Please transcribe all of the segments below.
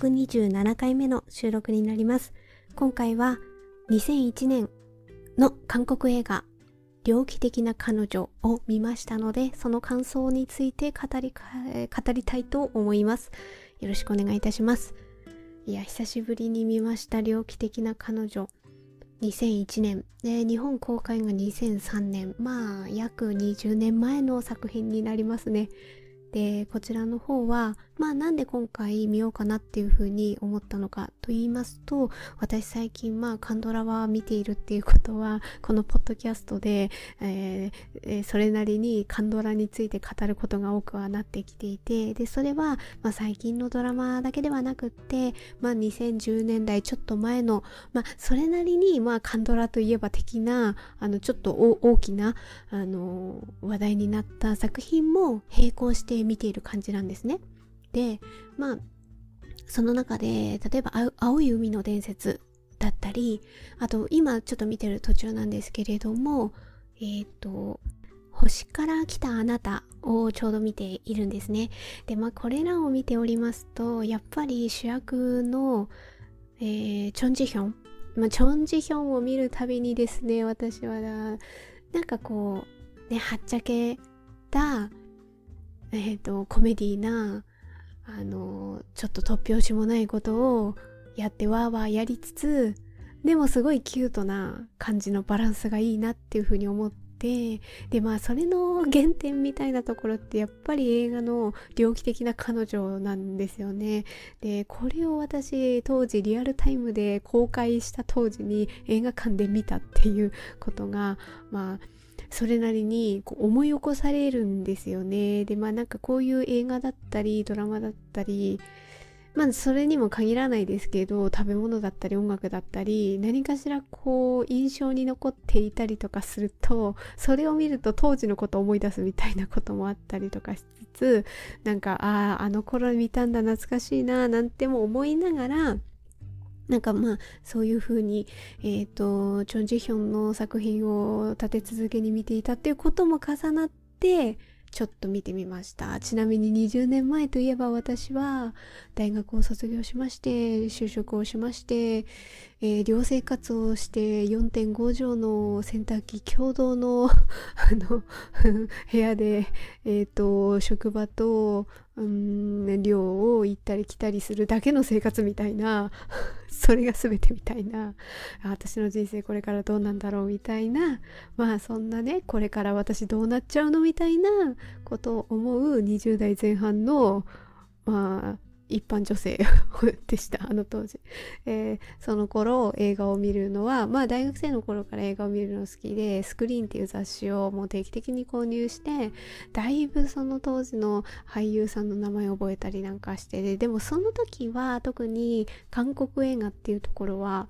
127回目の収録になります。今回は2001年の韓国映画猟奇的な彼女を見ましたので、その感想について語り語りたいと思います。よろしくお願いいたします。いや、久しぶりに見ました猟奇的な彼女。2001年で日本公開が2003年まあ約20年前の作品になりますねでこちらの方はまあなんで今回見ようかなっていうふうに思ったのかと言いますと私最近まあカンドラは見ているっていうことはこのポッドキャストで、えー、それなりにカンドラについて語ることが多くはなってきていてでそれは、まあ、最近のドラマだけではなくってまあ2010年代ちょっと前のまあそれなりにまあカンドラといえば的なあのちょっと大きなあの話題になった作品も並行して見ている感じなんですね。でまあその中で例えば青い海の伝説だったりあと今ちょっと見てる途中なんですけれどもえっ、ー、と星から来たあなたをちょうど見ているんですね。でまあこれらを見ておりますとやっぱり主役の、えー、チョン・ジヒョン。まあ、チョン・ジヒョンを見るたびにですね私はなんかこうねはっちゃけたえっ、ー、とコメディーなあのちょっと突拍子もないことをやってわーわーやりつつでもすごいキュートな感じのバランスがいいなっていうふうに思ってでまあそれの原点みたいなところってやっぱり映画の猟奇的な彼女なんですよね。でこれを私当時リアルタイムで公開した当時に映画館で見たっていうことがまあそれなりにこう思い起こされるんですよね。でまあなんかこういう映画だったりドラマだったりまあそれにも限らないですけど食べ物だったり音楽だったり何かしらこう印象に残っていたりとかするとそれを見ると当時のことを思い出すみたいなこともあったりとかしつつなんかあああの頃見たんだ懐かしいななんても思いながらなんかまあそういう風にえっ、ー、とチョン・ジヒョンの作品を立て続けに見ていたっていうことも重なってちょっと見てみました。ちなみに20年前といえば私は大学を卒業しまして就職をしまして、えー、寮生活をして4.5畳の洗濯機共同のあの部屋で、えーと、職場と、うん、寮を行ったり来たりするだけの生活みたいな それが全てみたいな私の人生これからどうなんだろうみたいなまあそんなねこれから私どうなっちゃうのみたいなことを思う20代前半のまあ一般女性 でしたあの当時、えー、その頃映画を見るのはまあ大学生の頃から映画を見るの好きでスクリーンっていう雑誌をもう定期的に購入してだいぶその当時の俳優さんの名前を覚えたりなんかしてででもその時は特に韓国映画っていうところは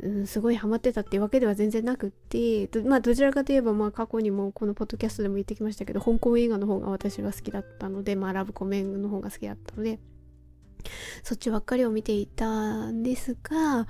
うん、すごいハマってたっていうわけでは全然なくってまあどちらかといえばまあ過去にもこのポッドキャストでも言ってきましたけど香港映画の方が私は好きだったのでまあラブコメンの方が好きだったので。そっちばっかりを見ていたんですが、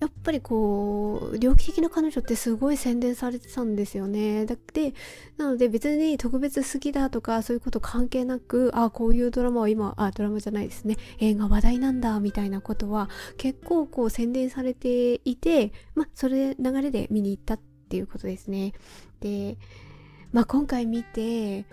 やっぱりこう、猟奇的な彼女ってすごい宣伝されてたんですよね。だって、なので別に特別好きだとかそういうこと関係なく、あ、こういうドラマは今、あ、ドラマじゃないですね。映画話題なんだ、みたいなことは結構こう宣伝されていて、まあ、それ流れで見に行ったっていうことですね。で、まあ今回見て、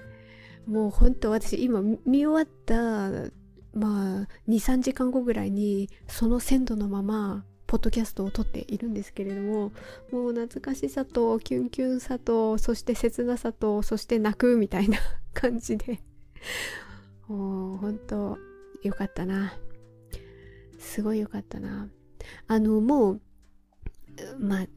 もう本当私今見終わったまあ23時間後ぐらいにその鮮度のままポッドキャストを撮っているんですけれどももう懐かしさとキュンキュンさとそして切なさとそして泣くみたいな感じで。もう本当よかったな。すごいよかったな。あのもうまあ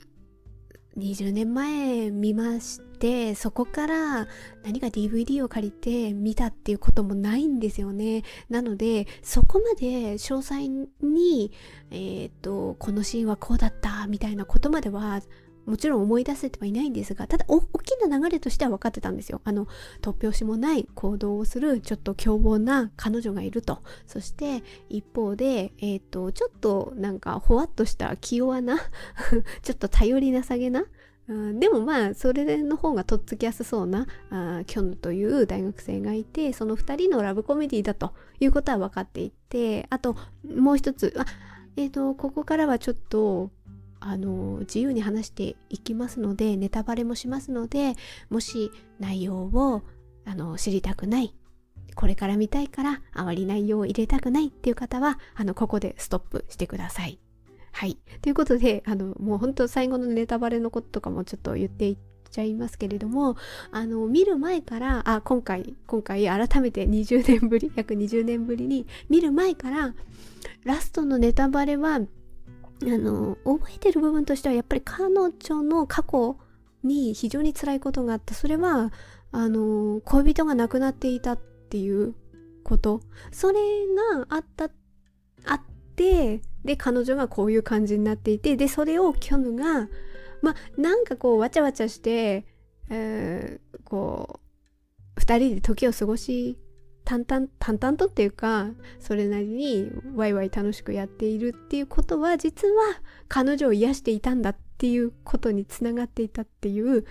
20年前見ましてそこから何か DVD を借りて見たっていうこともないんですよね。なのでそこまで詳細にえっ、ー、とこのシーンはこうだったみたいなことまではもちろん思い出せてはいないんですがただ大きな流れとしては分かってたんですよ。あの突拍子もない行動をするちょっと凶暴な彼女がいると。そして一方でえっ、ー、とちょっとなんかほわっとした気弱な ちょっと頼りなさげなでもまあそれの方がとっつきやすそうなキョヌという大学生がいてその2人のラブコメディだということは分かっていてあともう一つあえっ、ー、とここからはちょっとあの自由に話していきますのでネタバレもしますのでもし内容をあの知りたくないこれから見たいからあまり内容を入れたくないっていう方はあのここでストップしてください。はい。ということで、あの、もう本当最後のネタバレのこととかもちょっと言っていっちゃいますけれども、あの、見る前から、あ、今回、今回改めて20年ぶり、約20年ぶりに見る前から、ラストのネタバレは、あの、覚えてる部分としてはやっぱり彼女の過去に非常に辛いことがあった。それは、あの、恋人が亡くなっていたっていうこと。それがあった、って、で彼女がこういう感じになっていてでそれをキョヌがまあなんかこうわちゃわちゃして、えー、こう2人で時を過ごし淡々淡々とっていうかそれなりにワイワイ楽しくやっているっていうことは実は彼女を癒していたんだっていうことにつながっていたっていう、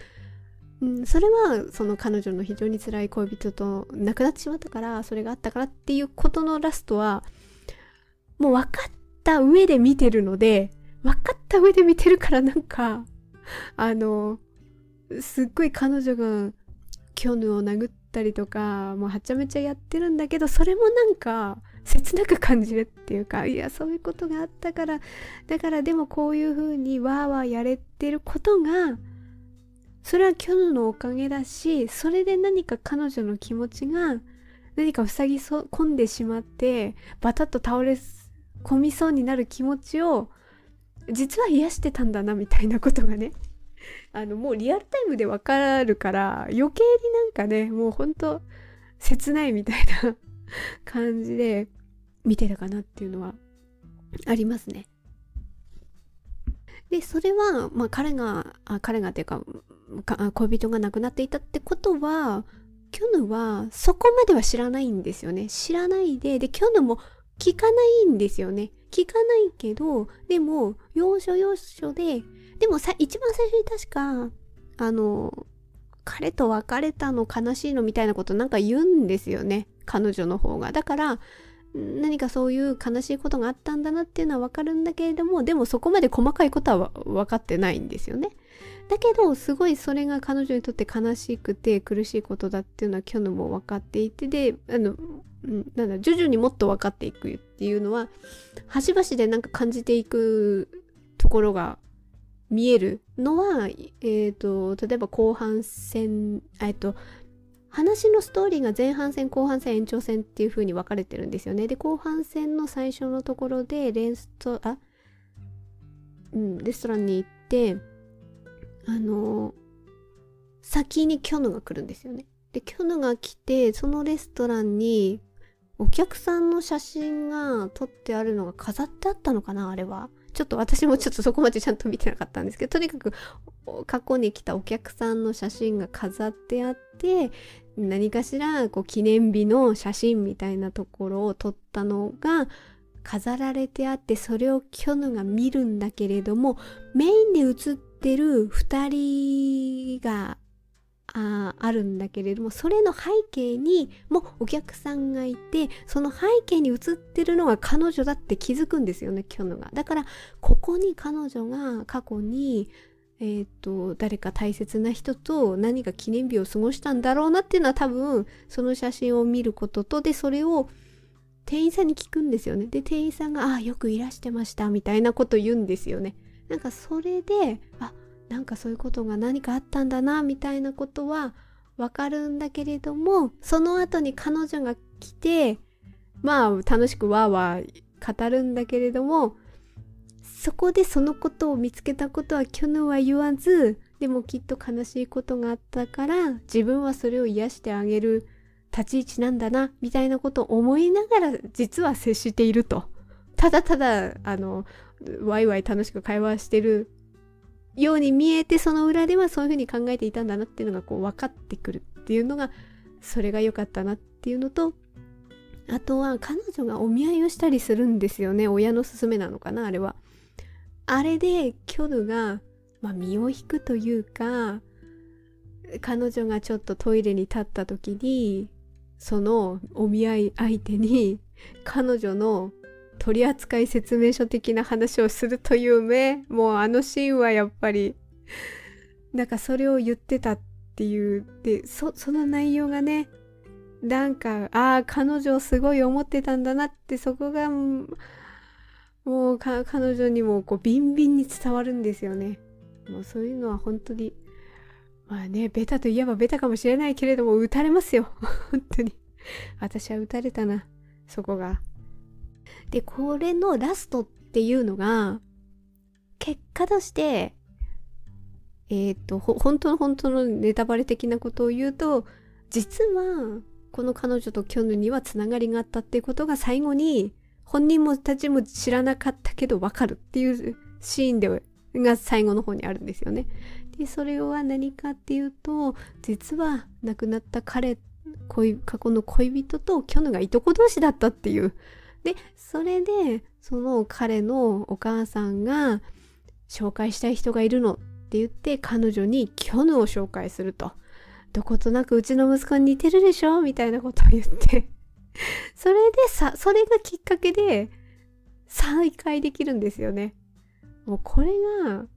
うん、それはその彼女の非常に辛い恋人と亡くなってしまったからそれがあったからっていうことのラストはもう分かった上で見てるので、分かった上で見てるからなんか、あの、すっごい彼女がキョヌを殴ったりとか、もうはちゃめちゃやってるんだけど、それもなんか、切なく感じるっていうか、いや、そういうことがあったから、だからでもこういう風にわーわーやれてることが、それはキョヌのおかげだし、それで何か彼女の気持ちが、何か塞ぎ込んでしまって、バタッと倒れ込みそうになる気持ちを実は癒してたんだなみたいなことがね あのもうリアルタイムでわかるから余計になんかねもうほんと切ないみたいな 感じで見てたかなっていうのはありますね。でそれは、まあ、彼があ彼がっていうか恋人が亡くなっていたってことはキョヌはそこまでは知らないんですよね。知らないででキョヌも聞かないんですよね。聞かないけど、でも、要所要所で、でもさ、一番最初に確か、あの、彼と別れたの悲しいのみたいなことなんか言うんですよね。彼女の方が。だから、何かそういう悲しいことがあったんだなっていうのはわかるんだけれども、でもそこまで細かいことは分かってないんですよね。だけど、すごいそれが彼女にとって悲しくて苦しいことだっていうのはキョヌも分かっていて、で、あの、なんだ徐々にもっと分かっていくっていうのは端々でなんか感じていくところが見えるのは、えっ、ー、と例えば後半戦えっ、と話のストーリーが前半戦後半戦延長戦っていう風に分かれてるんですよね。で後半戦の最初のところでレストあうんレストランに行ってあの先にキョヌが来るんですよねでキョヌが来てそのレストランにお客さんの写真が撮ってあるのが飾ってあったのかなあれは。ちょっと私もちょっとそこまでちゃんと見てなかったんですけど、とにかく過去に来たお客さんの写真が飾ってあって、何かしらこう記念日の写真みたいなところを撮ったのが飾られてあって、それをキョヌが見るんだけれども、メインで写ってる2人がああるんだけれどもそれの背景にもお客さんがいてその背景に映ってるのが彼女だって気づくんですよねキョヌが。だからここに彼女が過去にえーと、誰か大切な人と何か記念日を過ごしたんだろうなっていうのは多分その写真を見ることとでそれを店員さんに聞くんですよね。で店員さんが「ああよくいらしてました」みたいなこと言うんですよね。なんかそれであなんかそういうことが何かあったんだなみたいなことはわかるんだけれどもその後に彼女が来てまあ楽しくわーわー語るんだけれどもそこでそのことを見つけたことは去年は言わずでもきっと悲しいことがあったから自分はそれを癒してあげる立ち位置なんだなみたいなことを思いながら実は接していると。ただただあのワイワイ楽しく会話してるように見えてその裏ではそういうふうに考えていたんだなっていうのがこう分かってくるっていうのがそれが良かったなっていうのとあとは彼女がお見合いをしたりするんですよね親の勧めなのかなあれは。あれでキョヌがまあ、身を引くというか彼女がちょっとトイレに立った時にそのお見合い相手に彼女の取扱説明書的な話をするという目もうあのシーンはやっぱりなんかそれを言ってたっていうでその内容がねなんかああ彼女をすごい思ってたんだなってそこがもう彼女にもこうビンビンに伝わるんですよね。もうそういうのは本当にまあねベタといえばベタかもしれないけれども打たれますよ 本当に私は打たれたなそこが。でこれのラストっていうのが結果としてえっ、ー、と本当の本当のネタバレ的なことを言うと実はこの彼女とキョヌにはつながりがあったっていうことが最後に本人もたちも知らなかったけどわかるっていうシーンでが最後の方にあるんですよね。でそれは何かっていうと実は亡くなった彼恋過去の恋人とキョヌがいとこ同士だったっていう。でそれでその彼のお母さんが紹介したい人がいるのって言って彼女にキョヌを紹介すると。どことなくうちの息子に似てるでしょみたいなことを言って それでさ、それがきっかけで再会できるんですよね。もうこれが、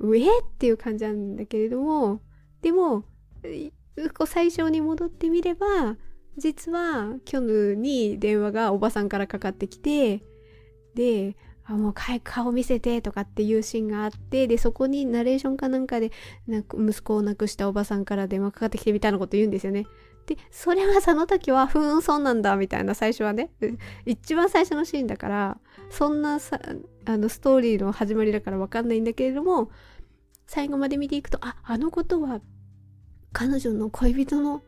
うえっていう感じなんだけれども、でも、最初に戻ってみれば、実はキョヌに電話がおばさんからかかってきて、で、あもう顔見せてとかっていうシーンがあってでそこにナレーションかなんかでなんか息子を亡くしたおばさんから電話かかってきてみたいなこと言うんですよね。でそれはその時はふーんそうなんだみたいな最初はね一番最初のシーンだからそんなさあのストーリーの始まりだから分かんないんだけれども最後まで見ていくとああのことは彼女の恋人の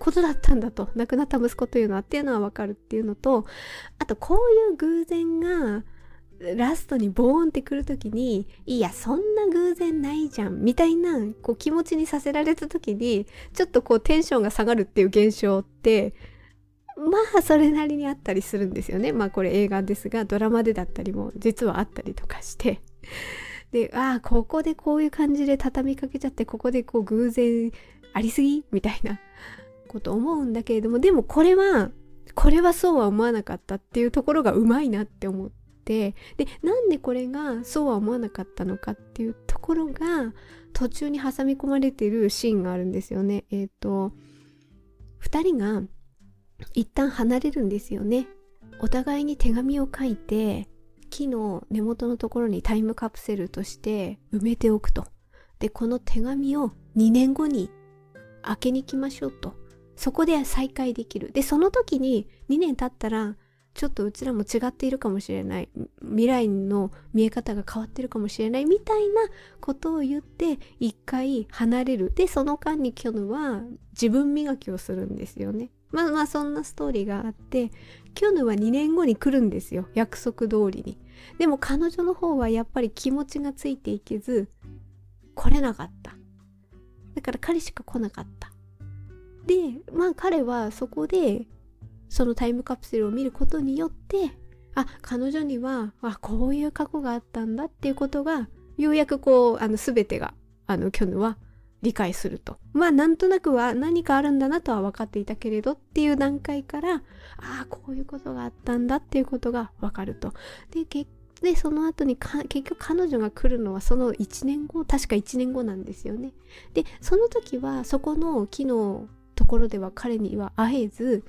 ことだったんだと亡くなった息子というのはっていうのは分かるっていうのとあとこういう偶然がラストにボーンってくる時にいやそんな偶然ないじゃんみたいなこう気持ちにさせられた時にちょっとこうテンションが下がるっていう現象ってまあそれなりにあったりするんですよね。まあこれ映画ですがドラマでだったりも実はあったりとかして。でああここでこういう感じで畳みかけちゃってここでこう偶然ありすぎみたいな。こと思うんだけれどもでもこれはこれはそうは思わなかったっていうところがうまいなって思ってでなんでこれがそうは思わなかったのかっていうところが途中に挟み込まれてるシーンがあるんですよね。えっ、ー、と2人が一旦離れるんですよね。お互いに手紙を書いて木の根元のところにタイムカプセルとして埋めておくと。でこの手紙を2年後に開けに来ましょうと。そこで再会できる。でその時に2年経ったらちょっとうちらも違っているかもしれない。未来の見え方が変わってるかもしれない。みたいなことを言って一回離れる。でその間にキョヌは自分磨きをするんですよね。まあまあそんなストーリーがあってキョヌは2年後に来るんですよ。約束通りに。でも彼女の方はやっぱり気持ちがついていけず来れなかった。だから彼しか来なかった。でまあ彼はそこでそのタイムカプセルを見ることによってあ彼女にはあこういう過去があったんだっていうことがようやくこうあの全てがあのキョヌは理解すると。まあなんとなくは何かあるんだなとは分かっていたけれどっていう段階からああこういうことがあったんだっていうことが分かると。で結でその後に結局彼女が来るのはその1年後確か1年後なんですよね。でその時はそこの木のころでは彼には会えず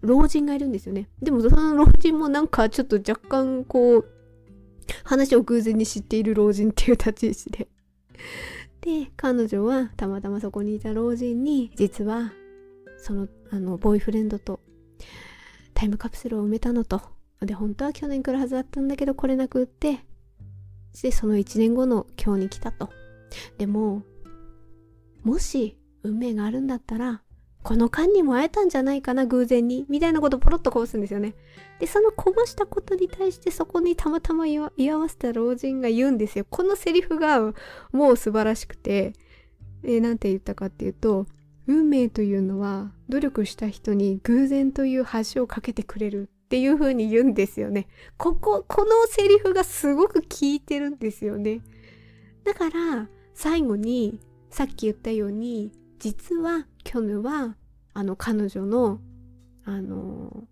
老人がいるんですよね。でもその老人もなんかちょっと若干こう、話を偶然に知っている老人っていう立ち位置で。で、彼女はたまたまそこにいた老人に、実は、その、あの、ボーイフレンドとタイムカプセルを埋めたのと。で、本当は去年来るはずだったんだけど来れなくって、で、その1年後の今日に来たと。でも、もし運命があるんだったら、この間にも会えたんじゃないかな偶然にみたいなことポロッとこぼすんですよね。でそのこぼしたことに対してそこにたまたま居合わせた老人が言うんですよ。このセリフがもう素晴らしくてえなんて言ったかっていうと運命というのは努力した人に偶然という橋を架けてくれるっていう風に言うんですよね。こここのセリフがすごく効いてるんですよね。だから最後にさっき言ったように実はキョヌはあの彼女のあの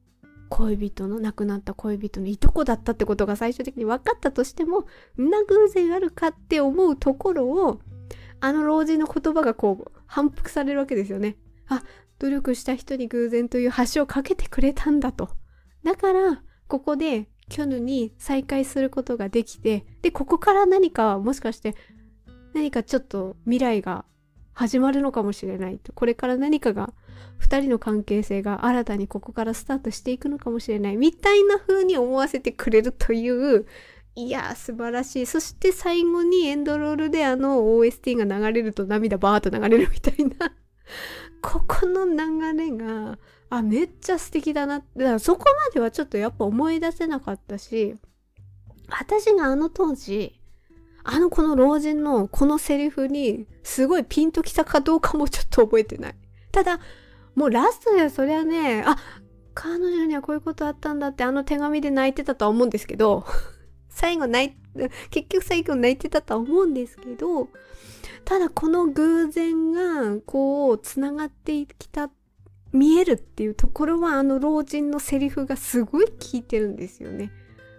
恋人の亡くなった恋人のいとこだったってことが最終的に分かったとしてもんな偶然あるかって思うところをあの老人の言葉がこう反復されるわけですよね。あ努力した人に偶然という橋を架けてくれたんだと。だからここでキョヌに再会することができてでここから何かもしかして何かちょっと未来が始まるのかもしれないと。これから何かが2人の関係性が新たにここからスタートしていくのかもしれない。みたいな風に思わせてくれるといういや素晴らしい。そして最後にエンドロールであの OST が流れると涙バーッと流れるみたいな。ここの流れがあめっちゃ素敵だなだからそこまではちょっとやっぱ思い出せなかったし私があの当時あのこの老人のこのセリフにすごいピンときたかどうかもちょっと覚えてない。ただ、もうラストではそりゃね、あ、彼女にはこういうことあったんだってあの手紙で泣いてたとは思うんですけど、最後泣い、結局最後泣いてたとは思うんですけど、ただこの偶然がこう繋がってきた、見えるっていうところはあの老人のセリフがすごい効いてるんですよね。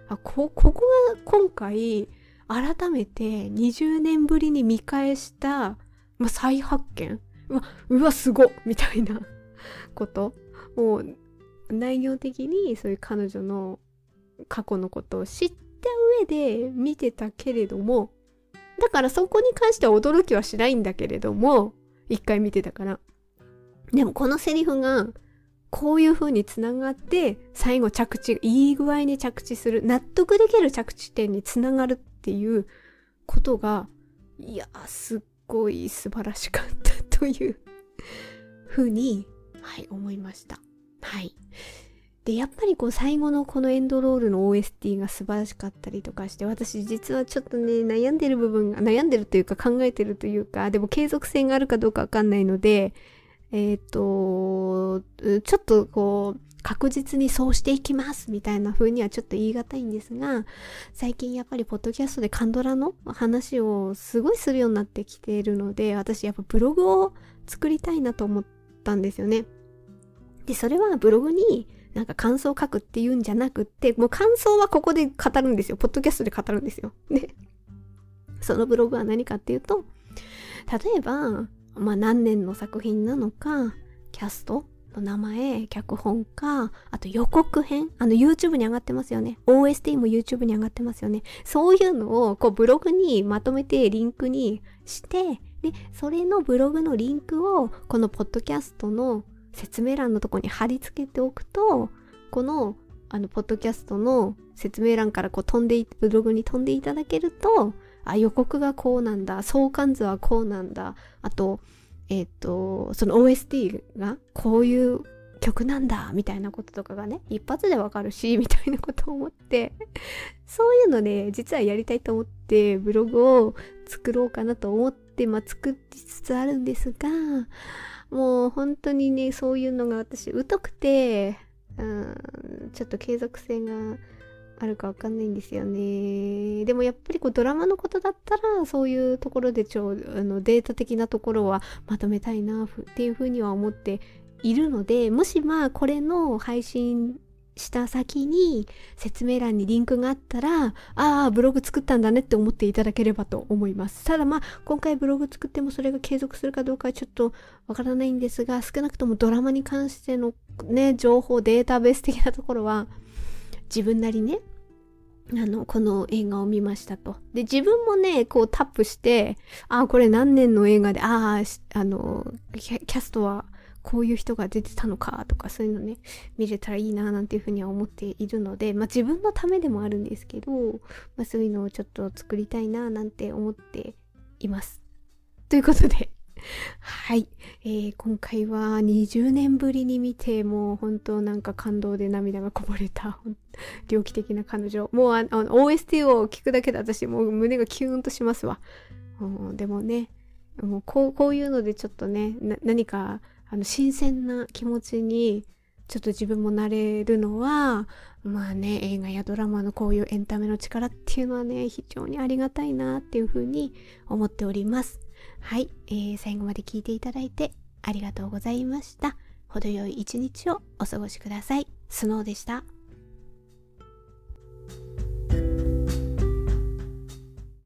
あ、こ、ここが今回改めて20年ぶりに見返した、まあ、再発見。うわ、うわ、すごみたいな こと。もう内容的にそういう彼女の過去のことを知った上で見てたけれどもだからそこに関しては驚きはしないんだけれども一回見てたから。でもこのセリフがこういう風につながって最後着地いい具合に着地する納得できる着地点につながるっていうことがいやすっごい素晴らしかったという風にはい思いました。はい。でやっぱりこう最後のこのエンドロールの OST が素晴らしかったりとかして私実はちょっとね悩んでる部分が悩んでるというか考えてるというかでも継続性があるかどうかわかんないのでえっ、とちょっとこう確実にそうしていきますみたいな風にはちょっと言い難いんですが最近やっぱりポッドキャストでカンドラの話をすごいするようになってきているので私やっぱブログを作りたいなと思ったんですよね。でそれはブログになんか感想を書くっていうんじゃなくってもう感想はここで語るんですよポッドキャストで語るんですよ。でそのブログは何かっていうと例えばまあ何年の作品なのかキャストの名前、脚本家、あと予告編、あの YouTube に上がってますよね。OST も YouTube に上がってますよね。そういうのをこうブログにまとめてリンクにして、で、それのブログのリンクをこのポッドキャストの説明欄のとこに貼り付けておくと、このあのポッドキャストの説明欄からこう飛んでブログに飛んでいただけると、あ、予告がこうなんだ、相関図はこうなんだ、あと、えっ、ー、と、その OST がこういう曲なんだみたいなこととかがね、一発でわかるし、みたいなことを思って、そういうのね、実はやりたいと思ってブログを作ろうかなと思って、まあ作りつつあるんですが、もう本当にね、そういうのが私疎くて、うん、ちょっと継続性があるかわかんないんですよね。でもやっぱりこうドラマのことだったらそういうところで超あのデータ的なところはまとめたいなっていうふうには思っているのでもしまあこれの配信した先に説明欄にリンクがあったらああブログ作ったんだねって思っていただければと思いますただまあ今回ブログ作ってもそれが継続するかどうかはちょっとわからないんですが少なくともドラマに関してのね情報データベース的なところは自分なりねあの、この映画を見ましたと。で、自分もね、こうタップして、ああ、これ何年の映画で、ああ、あの、キャストはこういう人が出てたのかとか、そういうのね、見れたらいいな、なんていうふうには思っているので、まあ自分のためでもあるんですけど、まあそういうのをちょっと作りたいな、なんて思っています。ということで、はい、えー、今回は20年ぶりに見てもう本当なんか感動で涙がこぼれた猟奇的な彼女。もうあの OST を聞くだけで私もう胸がキューンとしますわ、うん、でもねもうこうこういうのでちょっとね何かあの新鮮な気持ちにちょっと自分もなれるのはまあね映画やドラマのこういうエンタメの力っていうのはね非常にありがたいなっていうふうに思っております。はい、えー、最後まで聞いていただいてありがとうございました。程よい一日をお過ごしください。スノーでした。